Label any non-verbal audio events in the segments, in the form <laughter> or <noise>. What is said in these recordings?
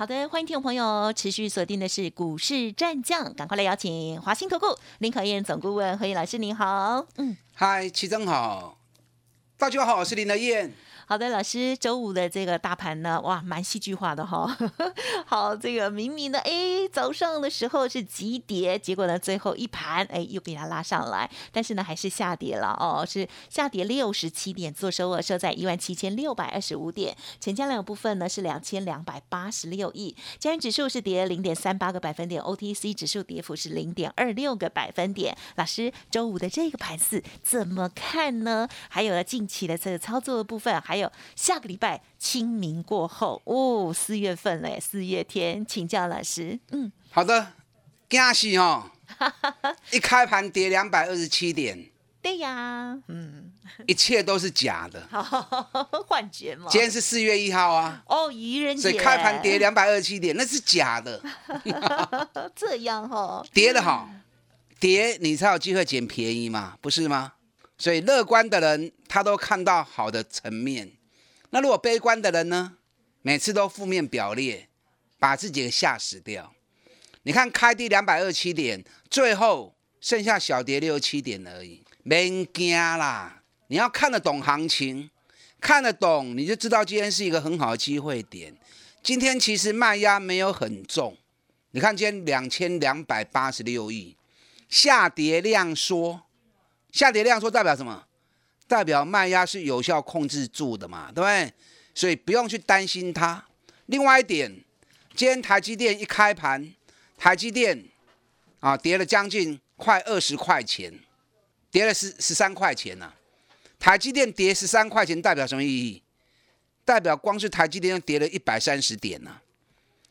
好的，欢迎听众朋友持续锁定的是股市战将，赶快来邀请华信投顾林可燕总顾问何燕老师，您好。嗯，嗨，齐总好，大家好，我是林德燕。好的，老师，周五的这个大盘呢，哇，蛮戏剧化的哈。<laughs> 好，这个明明呢，哎，早上的时候是急跌，结果呢，最后一盘，哎，又给它拉上来，但是呢，还是下跌了哦，是下跌六十七点，做收额收在一万七千六百二十五点，成交量部分呢是两千两百八十六亿，加元指数是跌零点三八个百分点，OTC 指数跌幅是零点二六个百分点。老师，周五的这个盘势怎么看呢？还有呢，近期的这个操作的部分，还有。有下个礼拜清明过后哦，四月份嘞，四月天，请教老师。嗯，好的，惊喜哦，一开盘跌两百二十七点。<laughs> 对呀，嗯，一切都是假的，<laughs> 幻觉嘛。今天是四月一号啊。哦，愚人节。所以开盘跌两百二十七点，那是假的。<laughs> 这样哈，跌的好，跌你才有机会捡便宜嘛，不是吗？所以乐观的人，他都看到好的层面。那如果悲观的人呢？每次都负面表列，把自己给吓死掉。你看开低两百二七点，最后剩下小跌六七点而已，没惊啦。你要看得懂行情，看得懂你就知道今天是一个很好的机会点。今天其实卖压没有很重，你看今天两千两百八十六亿，下跌量缩，下跌量缩代表什么？代表卖压是有效控制住的嘛，对不对？所以不用去担心它。另外一点，今天台积电一开盘，台积电啊跌了将近快二十块钱，跌了十十三块钱呢。台积电跌十三块钱代表什么意义？代表光是台积电跌了一百三十点呢。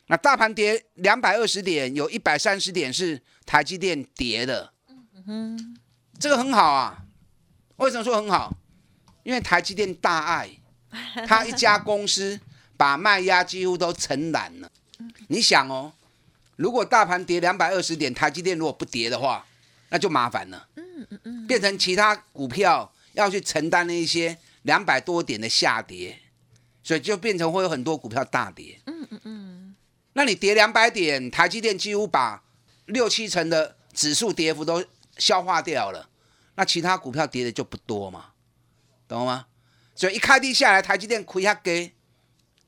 那大盘跌两百二十点，有一百三十点是台积电跌的，嗯哼，这个很好啊。为什么说很好？因为台积电大爱，他一家公司把卖压几乎都承揽了。你想哦，如果大盘跌两百二十点，台积电如果不跌的话，那就麻烦了。嗯嗯嗯，变成其他股票要去承担那一些两百多点的下跌，所以就变成会有很多股票大跌。嗯嗯嗯，那你跌两百点，台积电几乎把六七成的指数跌幅都消化掉了。那其他股票跌的就不多嘛，懂吗？所以一开低下来，台积电亏下给，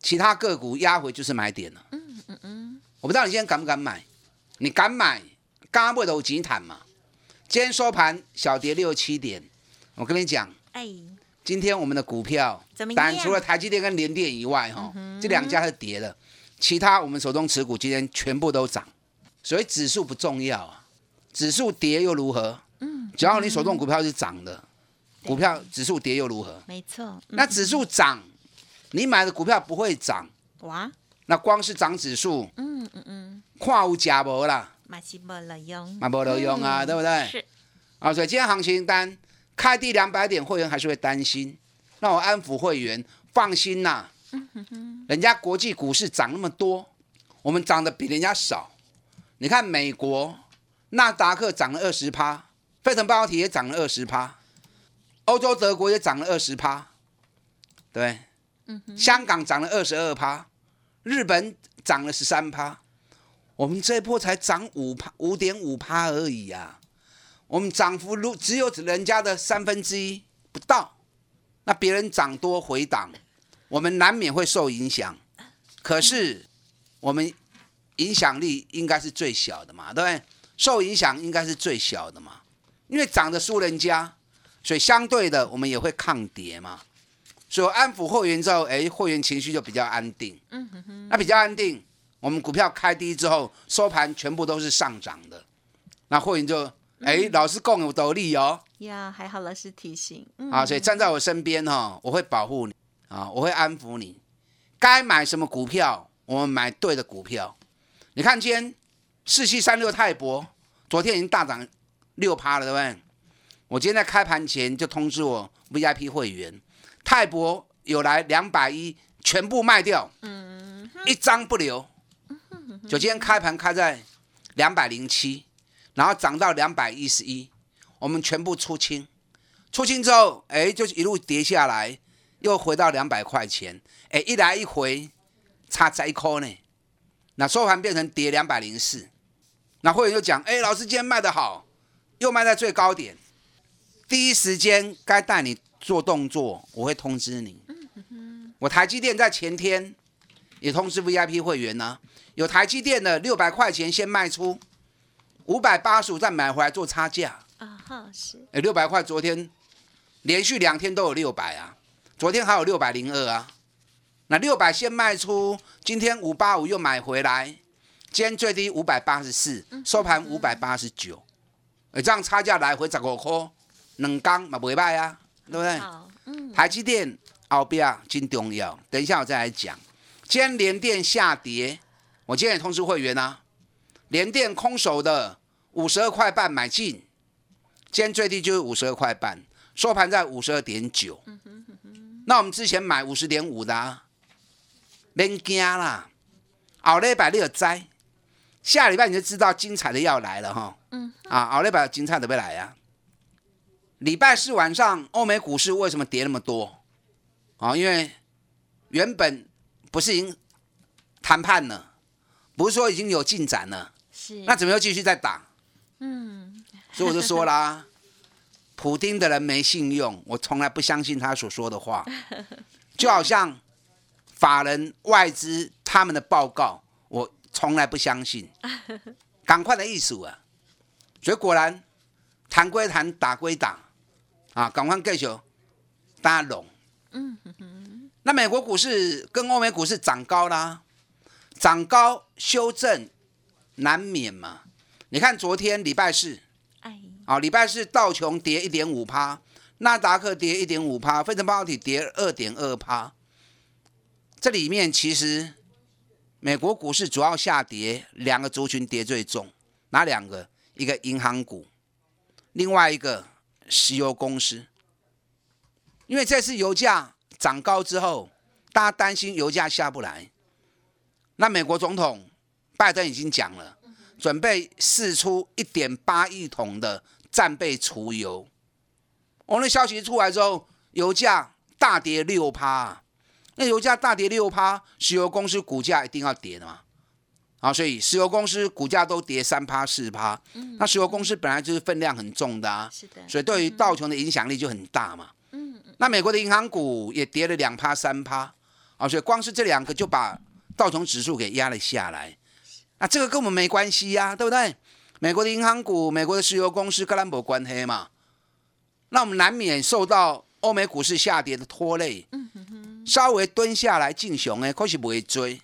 其他个股压回就是买点了。嗯嗯嗯。我不知道你今天敢不敢买？你敢买？刚刚不都有急谈嘛？今天收盘小跌六七点。我跟你讲，哎，今天我们的股票，但除了台积电跟联电以外，哈，这两家是跌的，其他我们手中持股今天全部都涨。所以指数不重要啊，指数跌又如何？只要你手中股票是涨的，股票指数跌又如何？没错。那指数涨，你买的股票不会涨。哇。那光是涨指数，嗯嗯嗯，看有假无啦。买是没了用。买没了用啊，对不对？是。啊，所以今天行情单开低两百点，会员还是会担心。那我安抚会员，放心呐。嗯哼哼。人家国际股市涨那么多，我们涨的比人家少。你看美国纳达克涨了二十趴。费城半导体也涨了二十趴，欧洲德国也涨了二十趴，对，香港涨了二十二趴，日本涨了十三趴，我们这一波才涨五趴五点五趴而已呀，我们涨幅如只有人家的三分之一不到，那别人涨多回档，我们难免会受影响，可是我们影响力应该是最小的嘛，对不对？受影响应该是最小的嘛。因为涨得输人家，所以相对的我们也会抗跌嘛。所以安抚会员之后，哎，会员情绪就比较安定。嗯哼哼。那比较安定，我们股票开低之后收盘全部都是上涨的，那会员就哎，老师共有得利哦。呀，还好老师提醒。啊，所以站在我身边哈，我会保护你啊，我会安抚你。该买什么股票，我们买对的股票。你看今天四七三六泰博，昨天已经大涨。六趴了，对不对？我今天在开盘前就通知我 VIP 会员，泰博有来两百一，全部卖掉，嗯，一张不留。就今天开盘开在两百零七，然后涨到两百一十一，我们全部出清。出清之后，哎，就一路跌下来，又回到两百块钱，哎，一来一回差一块呢。那收盘变成跌两百零四，那会员就讲，哎，老师今天卖的好，又卖在最高点。第一时间该带你做动作，我会通知你。我台积电在前天也通知 VIP 会员呢，有台积电的六百块钱先卖出，五百八十五再买回来做差价。啊哈，是。哎，六百块昨天连续两天都有六百啊，昨天还有六百零二啊。那六百先卖出，今天五八五又买回来，今天最低五百八十四，收盘五百八十九。哎，这样差价来回十五块。两缸嘛袂歹啊，对不对？嗯。台积电后边真重要，等一下我再来讲。今天联电下跌，我今天也通知会员啊，联电空手的五十二块半买进，今天最低就是五十二块半，收盘在五十二点九。那我们之前买五十点五的，啊，免惊啦，后礼拜你就知，下礼拜你就知道精彩的要来了哈。嗯。啊，后礼拜精彩的要来啊。礼拜四晚上，欧美股市为什么跌那么多？啊，因为原本不是已经谈判了，不是说已经有进展了，是那怎么又继续在打？嗯，所以我就说啦，<laughs> 普丁的人没信用，我从来不相信他所说的话，就好像法人外资他们的报告，我从来不相信，<laughs> 赶快的艺术啊！所以果然谈归谈，打归打。啊，赶快继续搭拢。嗯。那美国股市跟欧美股市涨高啦，涨高修正难免嘛。你看昨天礼拜四，哎，啊，礼拜四道琼跌一点五趴，纳达克跌一点五趴，费城半导体跌二点二趴。这里面其实美国股市主要下跌，两个族群跌最重，哪两个？一个银行股，另外一个。石油公司，因为这次油价涨高之后，大家担心油价下不来。那美国总统拜登已经讲了，准备试出一点八亿桶的战备储油。我那消息出来之后，油价大跌六趴。那油价大跌六趴，石油公司股价一定要跌的嘛？啊，所以石油公司股价都跌三趴四趴，那石油公司本来就是分量很重的啊，是的，所以对于道琼的影响力就很大嘛。嗯嗯。那美国的银行股也跌了两趴三趴，啊，所以光是这两个就把道琼指数给压了下来。那这个跟我们没关系呀，对不对？美国的银行股、美国的石油公司跟兰博关黑嘛，那我们难免受到欧美股市下跌的拖累。嗯哼哼。稍微蹲下来进熊诶，可是不会追，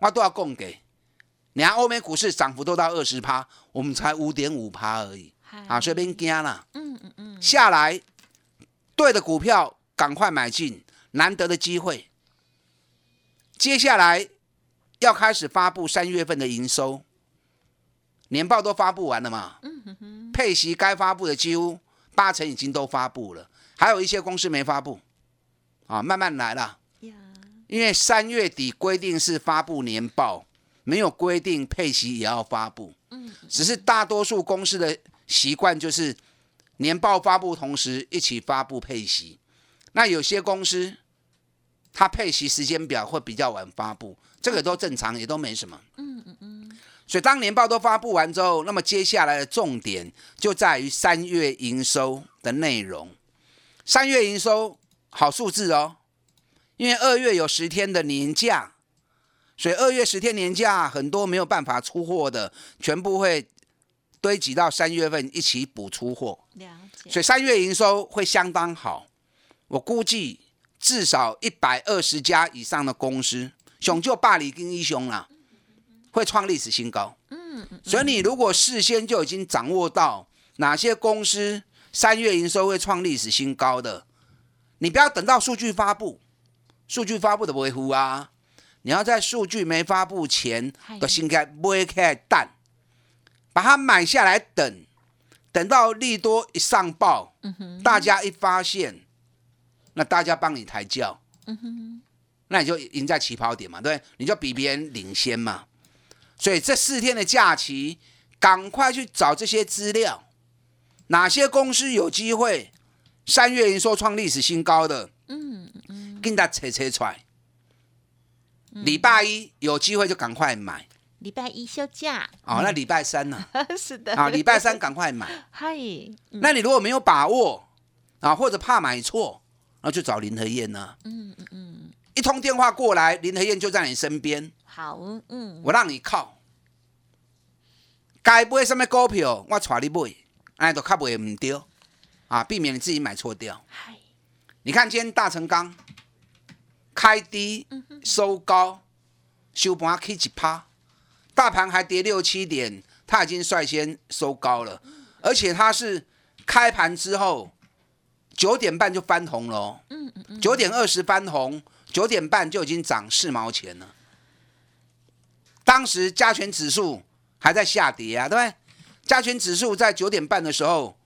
我都要供给。你看欧美股市涨幅都到二十趴，我们才五点五趴而已，啊，所以别惊了。嗯嗯嗯，下来对的股票赶快买进，难得的机会。接下来要开始发布三月份的营收，年报都发布完了嘛？嗯哼哼，配息该发布的几乎八成已经都发布了，还有一些公司没发布，啊，慢慢来啦。因为三月底规定是发布年报。没有规定配息也要发布，嗯，只是大多数公司的习惯就是年报发布同时一起发布配息。那有些公司它配息时间表会比较晚发布，这个都正常，也都没什么。嗯嗯嗯。所以当年报都发布完之后，那么接下来的重点就在于三月营收的内容。三月营收好数字哦，因为二月有十天的年假。所以二月十天年假，很多没有办法出货的，全部会堆积到三月份一起补出货。所以三月营收会相当好，我估计至少一百二十家以上的公司，雄就霸里跟一雄啦，会创历史新高。嗯嗯。所以你如果事先就已经掌握到哪些公司三月营收会创历史新高的，你不要等到数据发布，数据发布的维护啊。你要在数据没发布前，都应该买开蛋，把它买下来等，等到利多一上报，大家一发现，那大家帮你抬轿，那你就赢在起跑点嘛，对，你就比别人领先嘛。所以这四天的假期，赶快去找这些资料，哪些公司有机会？三月营收创历史新高的，嗯嗯，跟他扯扯出来。礼拜一有机会就赶快买，礼拜一休假，哦，那礼拜三呢？<laughs> 是的，啊，礼拜三赶快买。嗨，那你如果没有把握啊，或者怕买错，那就找林和燕呢。嗯嗯嗯，一通电话过来，林和燕就在你身边。好，嗯，我让你靠。该买什么股票，我带你买，哎，都较袂唔丢啊，避免你自己买错掉。嗨，你看今天大成钢开低收高，收盘起一趴，大盘还跌六七点，它已经率先收高了，而且它是开盘之后九点半就翻红了哦。嗯嗯嗯，九点二十翻红，九点半就已经涨四毛钱了。当时加权指数还在下跌啊，对不对？加权指数在九点半的时候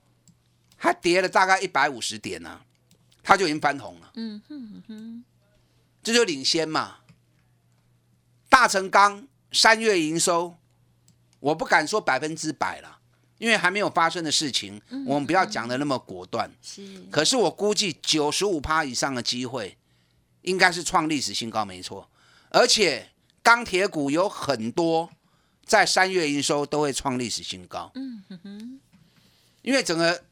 还跌了大概一百五十点呢、它就已经翻红了。嗯哼哼，这就领先嘛。大成钢三月营收，我不敢说百分之百了，因为还没有发生的事情，我们不要讲的那么果断。是，可是我估计九十五趴以上的机会，应该是创历史新高，没错。而且钢铁股有很多在三月营收都会创历史新高。嗯哼哼，因为整个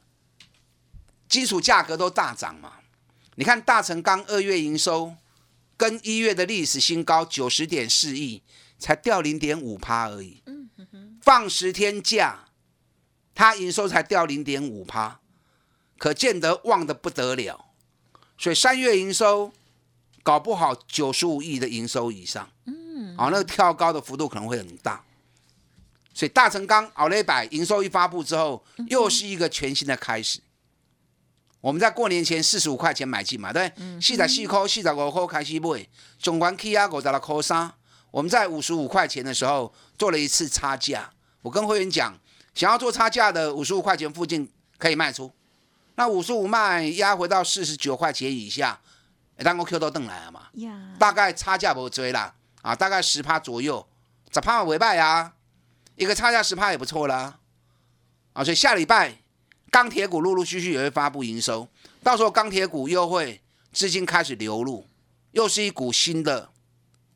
基础价格都大涨嘛。你看大成钢二月营收跟一月的历史新高九十点四亿，才掉零点五趴而已。放十天假，它营收才掉零点五趴，可见得旺的不得了。所以三月营收搞不好九十五亿的营收以上，嗯，哦，那个跳高的幅度可能会很大。所以大成钢奥雷百营收一发布之后，又是一个全新的开始。我们在过年前四十五块钱买进嘛，对？四十四块、四十五块开始买，总管 K 啊五十六块三。我们在五十五块钱的时候做了一次差价，我跟会员讲，想要做差价的五十五块钱附近可以卖出。那五十五卖压回到四十九块钱以下，当我 Q 都登来了嘛，呀，大概差价不追啦，啊，大概十趴左右，十趴为败啊，一个差价十趴也不错啦，啊，所以下礼拜钢铁股陆陆续续也会发布营收，到时候钢铁股又会资金开始流入，又是一股新的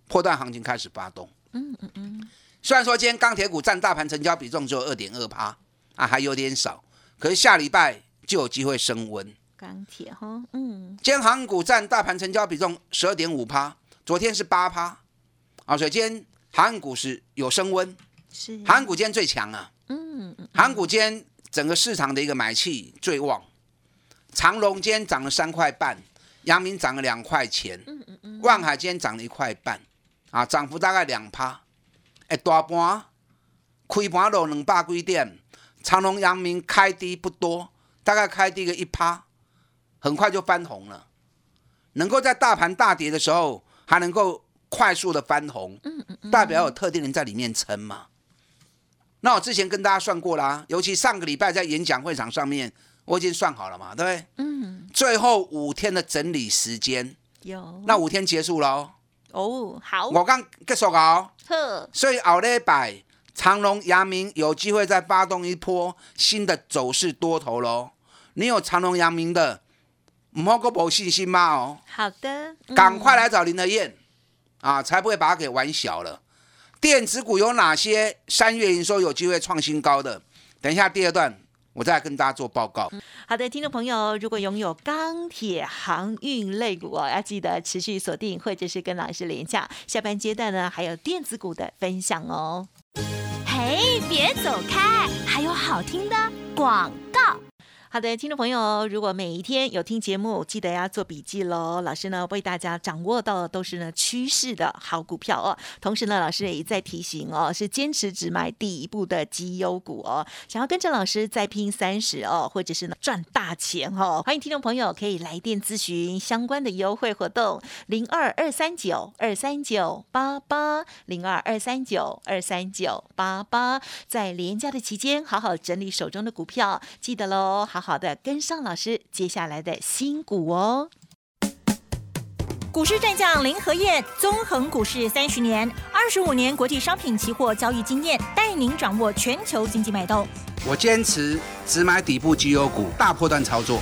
破断行情开始发动。嗯嗯嗯，虽然说今天钢铁股占大盘成交比重只有二点二趴啊，还有点少，可是下礼拜就有机会升温。钢铁哈，嗯，今天航股占大盘成交比重十二点五趴，昨天是八趴，啊，所以今天航股是有升温，是，航股今天最强啊，嗯嗯，航股今天整个市场的一个买气最旺，长隆今天涨了三块半，阳明涨了两块钱，嗯嗯嗯，万海今天涨了一块半，啊，涨幅大概两趴，哎，大盘开盘落两百几点，长隆、阳明开低不多，大概开低个一趴，很快就翻红了。能够在大盘大跌的时候，还能够快速的翻红，代表有特定人在里面撑嘛。那我之前跟大家算过啦，尤其上个礼拜在演讲会场上面，我已经算好了嘛，对不对？嗯，最后五天的整理时间，有，那五天结束了哦，哦，好，我刚结束哦，呵，所以后礼拜长隆、阳明有机会再发动一波新的走势多头喽。你有长隆、阳明的，唔好个冇信心嘛哦，好的，嗯。赶快来找林德燕。啊，才不会把它给玩小了。电子股有哪些三月营收有机会创新高的？等一下第二段我再跟大家做报告。好的，听众朋友，如果拥有钢铁、航运类股哦，要记得持续锁定，或者是跟老师联洽。下半阶段呢，还有电子股的分享哦。嘿，别走开，还有好听的广告。好的，听众朋友，如果每一天有听节目，记得要做笔记喽。老师呢为大家掌握到的都是呢趋势的好股票哦。同时呢，老师也在提醒哦，是坚持只买第一步的绩优股哦。想要跟着老师再拼三十哦，或者是呢赚大钱哦，欢迎听众朋友可以来电咨询相关的优惠活动，零二二三九二三九八八零二二三九二三九八八，在廉价的期间，好好整理手中的股票，记得喽，好。好的，跟上老师接下来的新股哦。股市战将林和燕，纵横股市三十年，二十五年国际商品期货交易经验，带您掌握全球经济脉动。我坚持只买底部绩优股，大波段操作。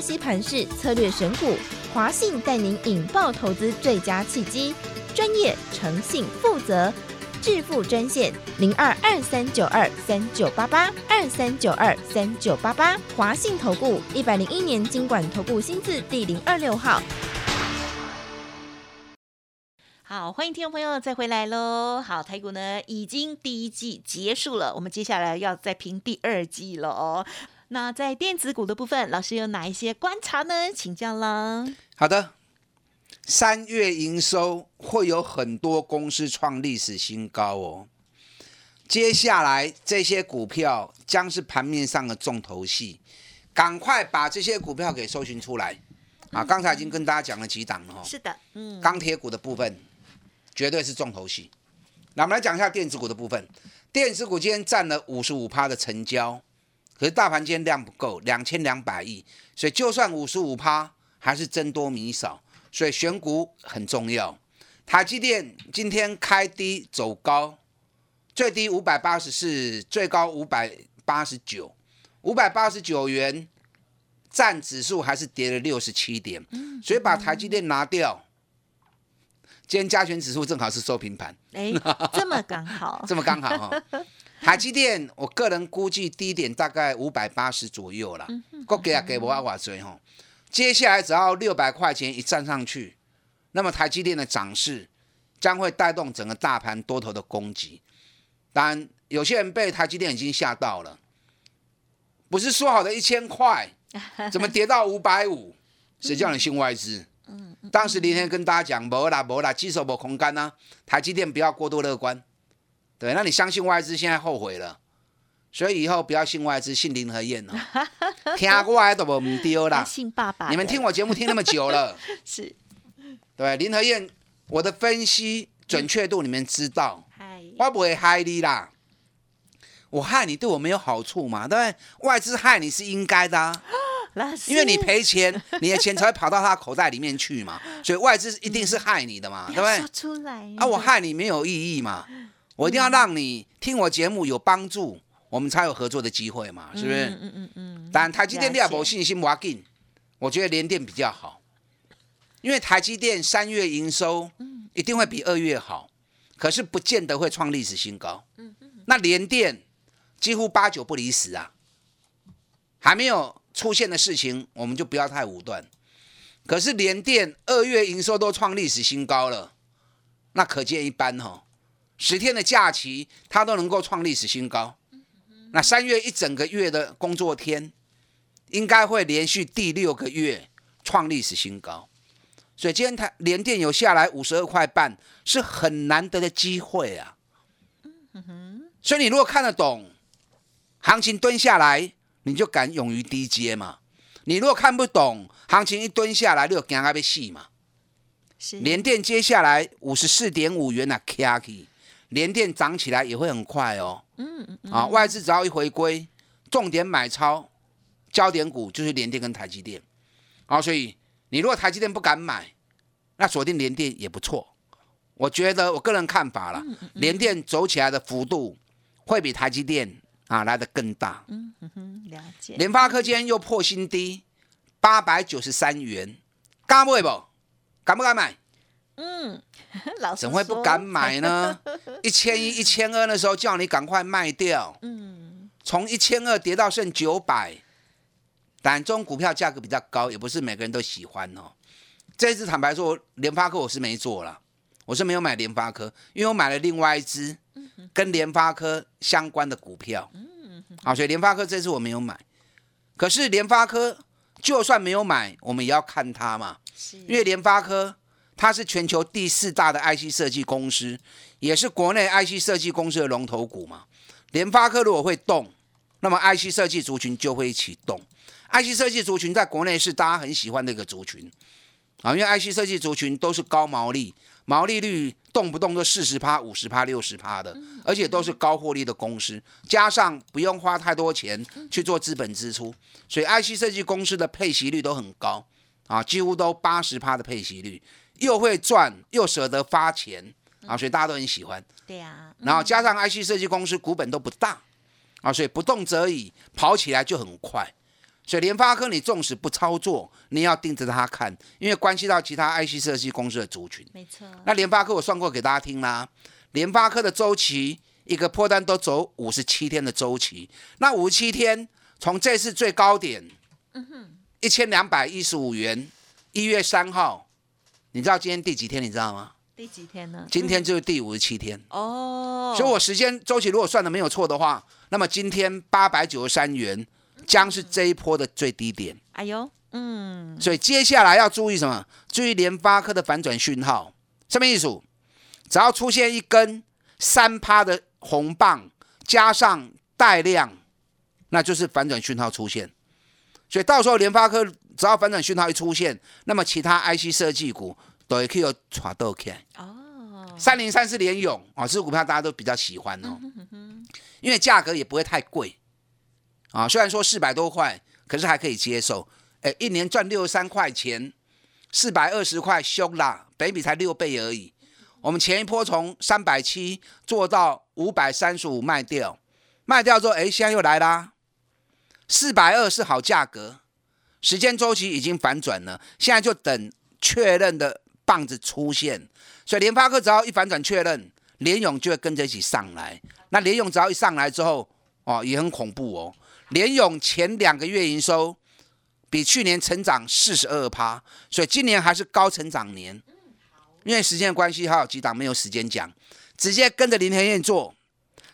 洞悉盘势策略选股。华信带您引爆投资最佳契机，专业、诚信、负责，致富专线零二二三九二三九八八二三九二三九八八。华信投顾一百零一年经管投顾新字第零二六号。好，欢迎听众朋友再回来喽。好，台股呢已经第一季结束了，我们接下来要再评第二季了哦。那在电子股的部分，老师有哪一些观察呢？请教了。好的，三月营收会有很多公司创历史新高哦。接下来这些股票将是盘面上的重头戏，赶快把这些股票给搜寻出来啊！刚才已经跟大家讲了几档了哈。是的，嗯，钢铁股的部分绝对是重头戏。那我们来讲一下电子股的部分，电子股今天占了五十五趴的成交。可是大盘今天量不够，两千两百亿，所以就算五十五趴，还是增多米少，所以选股很重要。台积电今天开低走高，最低五百八十四，最高五百八十九，五百八十九元，占指数还是跌了六十七点，所以把台积电拿掉，今天加权指数正好是收平盘。哎，这么刚好，<laughs> 这么刚好哈。<laughs> 台积电，我个人估计低点大概五百八十左右了，够给啊给不阿瓦追吼。接下来只要六百块钱一站上去，那么台积电的涨势将会带动整个大盘多头的攻击。当然，有些人被台积电已经吓到了，不是说好的一千块，<laughs> 怎么跌到五百五？谁叫你信外资？当时林天跟大家讲，无啦无啦，基手无空干呐，台积电不要过度乐观。对，那你相信外资，现在后悔了，所以以后不要信外资，信林和燕哦。<laughs> 听过来都不丢啦。信爸爸。你们听我节目听那么久了，<laughs> 是。对，林和燕，我的分析准确度你们知道。我不会害你啦。我害你对我没有好处嘛？对不对？外资害你是应该的啊。因为你赔钱，你的钱才会跑到他口袋里面去嘛。所以外资一定是害你的嘛，对不对？说出来。啊，我害你没有意义嘛。我一定要让你听我节目有帮助，我们才有合作的机会嘛，是不是？嗯嗯嗯。但台积电你也没信心，我紧。我觉得联电比较好，因为台积电三月营收一定会比二月好，可是不见得会创历史新高。嗯嗯。那联电几乎八九不离十啊，还没有出现的事情，我们就不要太武断。可是联电二月营收都创历史新高了，那可见一斑哈。十天的假期，它都能够创历史新高。那三月一整个月的工作天，应该会连续第六个月创历史新高。所以今天它连电有下来五十二块半，是很难得的机会啊。所以你如果看得懂行情蹲下来，你就敢勇于低接嘛。你如果看不懂行情一蹲下来，你就惊阿被戏嘛。连电接下来五十四点五元啊，Kaki。连电涨起来也会很快哦。嗯嗯啊，外资只要一回归，重点买超焦点股就是联电跟台积电。好，所以你如果台积电不敢买，那锁定联电也不错。我觉得我个人看法了，联电走起来的幅度会比台积电啊来的更大。嗯嗯哼，了解。联发科今天又破新低，八百九十三元，敢买不？敢不敢买？嗯，老 <laughs> 师怎会不敢买呢？一千一、一千二那时候叫你赶快卖掉，嗯，从一千二跌到剩九百，但这种股票价格比较高，也不是每个人都喜欢哦。这一次坦白说，联发科我是没做了，我是没有买联发科，因为我买了另外一只跟联发科相关的股票，好，所以联发科这次我没有买。可是联发科就算没有买，我们也要看它嘛，因为联发科它是全球第四大的 IC 设计公司，也是国内 IC 设计公司的龙头股嘛。联发科如果会动，那么 IC 设计族群就会一起动。IC 设计族群在国内是大家很喜欢的一个族群啊，因为 IC 设计族群都是高毛利，毛利率动不动都四十趴、五十趴、六十趴的，而且都是高获利的公司，加上不用花太多钱去做资本支出，所以 IC 设计公司的配息率都很高啊，几乎都八十趴的配息率，又会赚又舍得发钱啊，所以大家都很喜欢。对呀，然后加上 IC 设计公司股本都不大啊，所以不动则已，跑起来就很快。所以联发科你纵使不操作，你也要盯着它看，因为关系到其他 IC 设计公司的族群。没错，那联发科我算过给大家听啦，联发科的周期一个破单都走五十七天的周期，那五十七天从这次最高点，一千两百一十五元，一月三号，你知道今天第几天？你知道吗？第几天呢？今天就是第五十七天。哦，所以我时间周期如果算的没有错的话，那么今天八百九十三元将是这一波的最低点。哎呦，嗯，所以接下来要注意什么？注意联发科的反转讯号。什么意思？只要出现一根三趴的红棒，加上带量，那就是反转讯号出现。所以到时候联发科只要反转讯号一出现，那么其他 IC 设计股都会可以有传豆起来。哦，三零三是联勇啊，这支股票大家都比较喜欢哦，因为价格也不会太贵啊，虽然说四百多块，可是还可以接受。哎，一年赚六十三块钱，四百二十块凶啦，北比才六倍而已。我们前一波从三百七做到五百三十五卖掉，卖掉之后，哎，现在又来啦，四百二是好价格，时间周期已经反转了，现在就等确认的棒子出现。所以联发科只要一反转确认，联勇就会跟着一起上来。那联勇只要一上来之后，哦，也很恐怖哦。联勇前两个月营收比去年成长四十二趴，所以今年还是高成长年。因为时间的关系，还有几档没有时间讲，直接跟着林天燕做。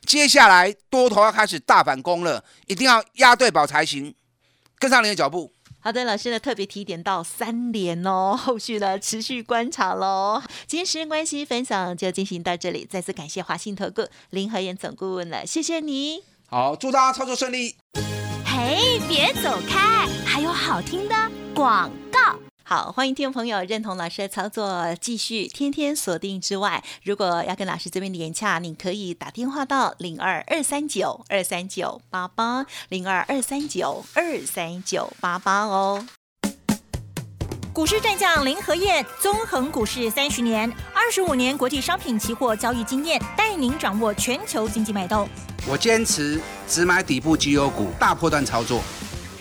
接下来多头要开始大反攻了，一定要压对宝才行，跟上你的脚步。好的，老师呢特别提点到三连哦，<laughs> 后续呢持续观察喽。今天时间关系，分享就进行到这里，再次感谢华信投顾林和燕总顾问了，谢谢你。好，祝大家操作顺利。嘿，别走开，还有好听的广告。好，欢迎听众朋友认同老师的操作，继续天天锁定之外，如果要跟老师这边连洽，你可以打电话到零二二三九二三九八八零二二三九二三九八八哦。股市战将林和燕，纵横股市三十年，二十五年国际商品期货交易经验，带您掌握全球经济脉动。我坚持只买底部绩优股，大波段操作。